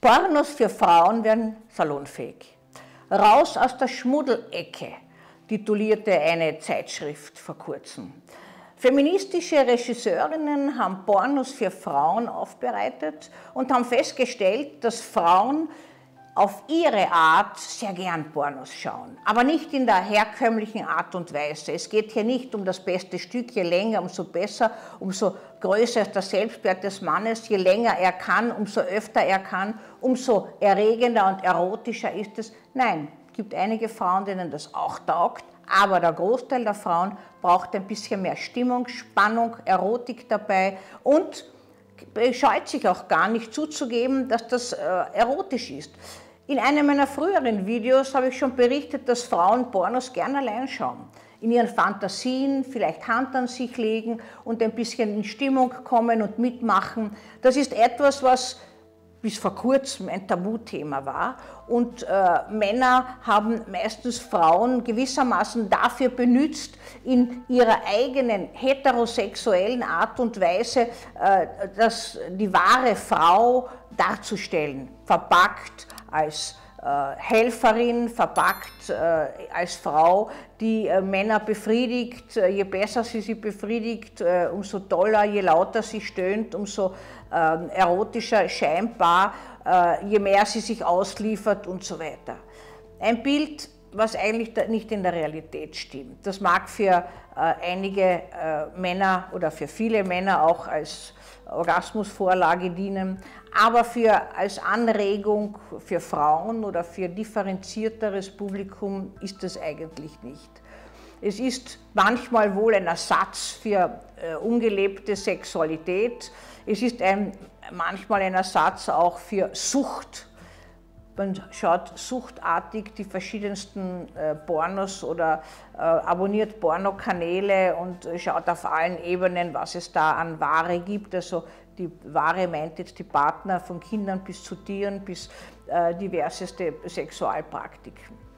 Pornos für Frauen werden salonfähig. Raus aus der Schmuddelecke, titulierte eine Zeitschrift vor kurzem. Feministische Regisseurinnen haben Pornos für Frauen aufbereitet und haben festgestellt, dass Frauen auf ihre Art sehr gern Pornos schauen, aber nicht in der herkömmlichen Art und Weise. Es geht hier nicht um das beste Stück, je länger, umso besser, umso größer ist der Selbstwert des Mannes, je länger er kann, umso öfter er kann, umso erregender und erotischer ist es. Nein, es gibt einige Frauen, denen das auch taugt, aber der Großteil der Frauen braucht ein bisschen mehr Stimmung, Spannung, Erotik dabei und scheut sich auch gar nicht zuzugeben, dass das äh, erotisch ist. In einem meiner früheren Videos habe ich schon berichtet, dass Frauen Pornos gern allein schauen. In ihren Fantasien vielleicht Hand an sich legen und ein bisschen in Stimmung kommen und mitmachen. Das ist etwas, was bis vor kurzem ein Tabuthema war. Und äh, Männer haben meistens Frauen gewissermaßen dafür benutzt, in ihrer eigenen heterosexuellen Art und Weise äh, das, die wahre Frau darzustellen, verpackt als Helferin, verpackt äh, als Frau, die äh, Männer befriedigt. Je besser sie sie befriedigt, umso toller, je lauter sie stöhnt, umso ähm, erotischer scheinbar, je mehr sie sich ausliefert und so weiter. Ein Bild, was eigentlich nicht in der Realität stimmt. Das mag für einige Männer oder für viele Männer auch als Orgasmusvorlage dienen, aber für, als Anregung für Frauen oder für differenzierteres Publikum ist das eigentlich nicht. Es ist manchmal wohl ein Ersatz für äh, ungelebte Sexualität. Es ist ein, manchmal ein Ersatz auch für Sucht. Man schaut suchtartig die verschiedensten äh, Pornos oder äh, abonniert Pornokanäle und schaut auf allen Ebenen, was es da an Ware gibt. Also die Ware meint jetzt die Partner von Kindern bis zu Tieren bis äh, diverseste Sexualpraktiken.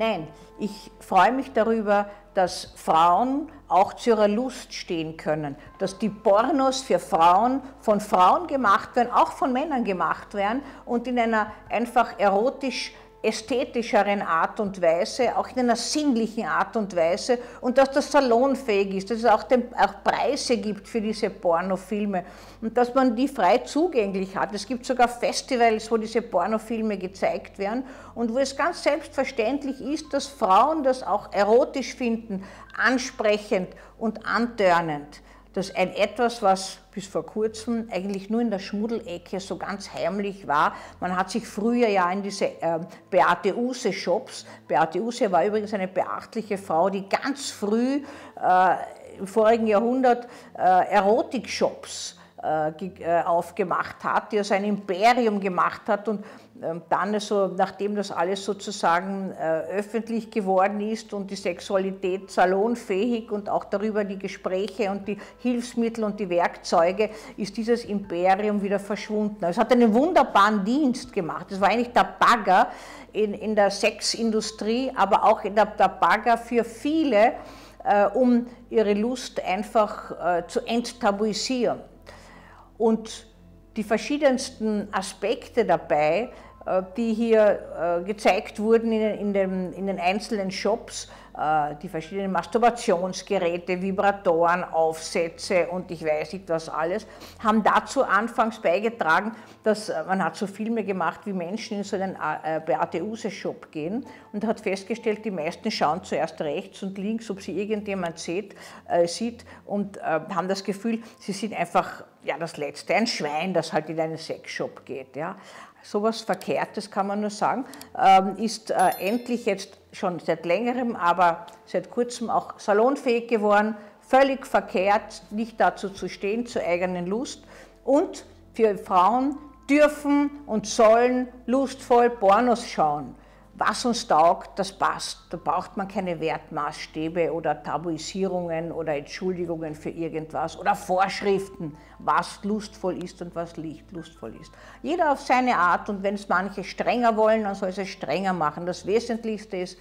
Nein, ich freue mich darüber, dass Frauen auch zu ihrer Lust stehen können, dass die Pornos für Frauen von Frauen gemacht werden, auch von Männern gemacht werden und in einer einfach erotisch ästhetischeren Art und Weise, auch in einer sinnlichen Art und Weise und dass das salonfähig ist, dass es auch, den, auch Preise gibt für diese Pornofilme und dass man die frei zugänglich hat. Es gibt sogar Festivals, wo diese Pornofilme gezeigt werden und wo es ganz selbstverständlich ist, dass Frauen das auch erotisch finden, ansprechend und antörnend dass ein etwas, was bis vor kurzem eigentlich nur in der Schmuddelecke so ganz heimlich war. Man hat sich früher ja in diese äh, Beate Use-Shops, Beate Use war übrigens eine beachtliche Frau, die ganz früh äh, im vorigen Jahrhundert äh, Erotik-Shops aufgemacht hat, die er sein Imperium gemacht hat und ähm, dann, also, nachdem das alles sozusagen äh, öffentlich geworden ist und die Sexualität salonfähig und auch darüber die Gespräche und die Hilfsmittel und die Werkzeuge, ist dieses Imperium wieder verschwunden. Es hat einen wunderbaren Dienst gemacht. Es war eigentlich der Bagger in, in der Sexindustrie, aber auch der, der Bagger für viele, äh, um ihre Lust einfach äh, zu enttabuisieren. Und die verschiedensten Aspekte dabei, äh, die hier äh, gezeigt wurden in den, in den einzelnen Shops, die verschiedenen Masturbationsgeräte, Vibratoren, Aufsätze und ich weiß nicht was alles, haben dazu anfangs beigetragen, dass man hat so Filme gemacht, wie Menschen in so einen Beate Use Shop gehen und hat festgestellt, die meisten schauen zuerst rechts und links, ob sie irgendjemand sieht, äh, sieht und äh, haben das Gefühl, sie sind einfach ja, das Letzte, ein Schwein, das halt in einen Sexshop geht. Ja. Sowas Verkehrtes kann man nur sagen, ähm, ist äh, endlich jetzt schon seit längerem, aber seit kurzem auch salonfähig geworden, völlig verkehrt, nicht dazu zu stehen, zur eigenen Lust. Und für Frauen dürfen und sollen lustvoll Pornos schauen was uns taugt, das passt. Da braucht man keine Wertmaßstäbe oder Tabuisierungen oder Entschuldigungen für irgendwas oder Vorschriften, was lustvoll ist und was nicht lustvoll ist. Jeder auf seine Art und wenn es manche strenger wollen, dann soll es strenger machen. Das Wesentlichste ist,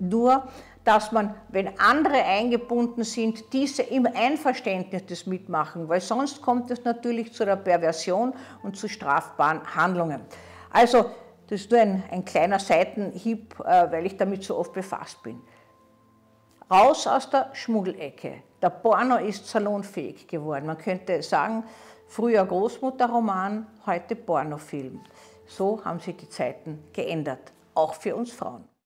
nur, dass man, wenn andere eingebunden sind, diese im Einverständnis das mitmachen, weil sonst kommt es natürlich zu der Perversion und zu strafbaren Handlungen. Also, das ist nur ein, ein kleiner Seitenhieb, äh, weil ich damit so oft befasst bin. Raus aus der Schmuggelecke. Der Porno ist salonfähig geworden. Man könnte sagen, früher Großmutterroman, heute Pornofilm. So haben sich die Zeiten geändert, auch für uns Frauen.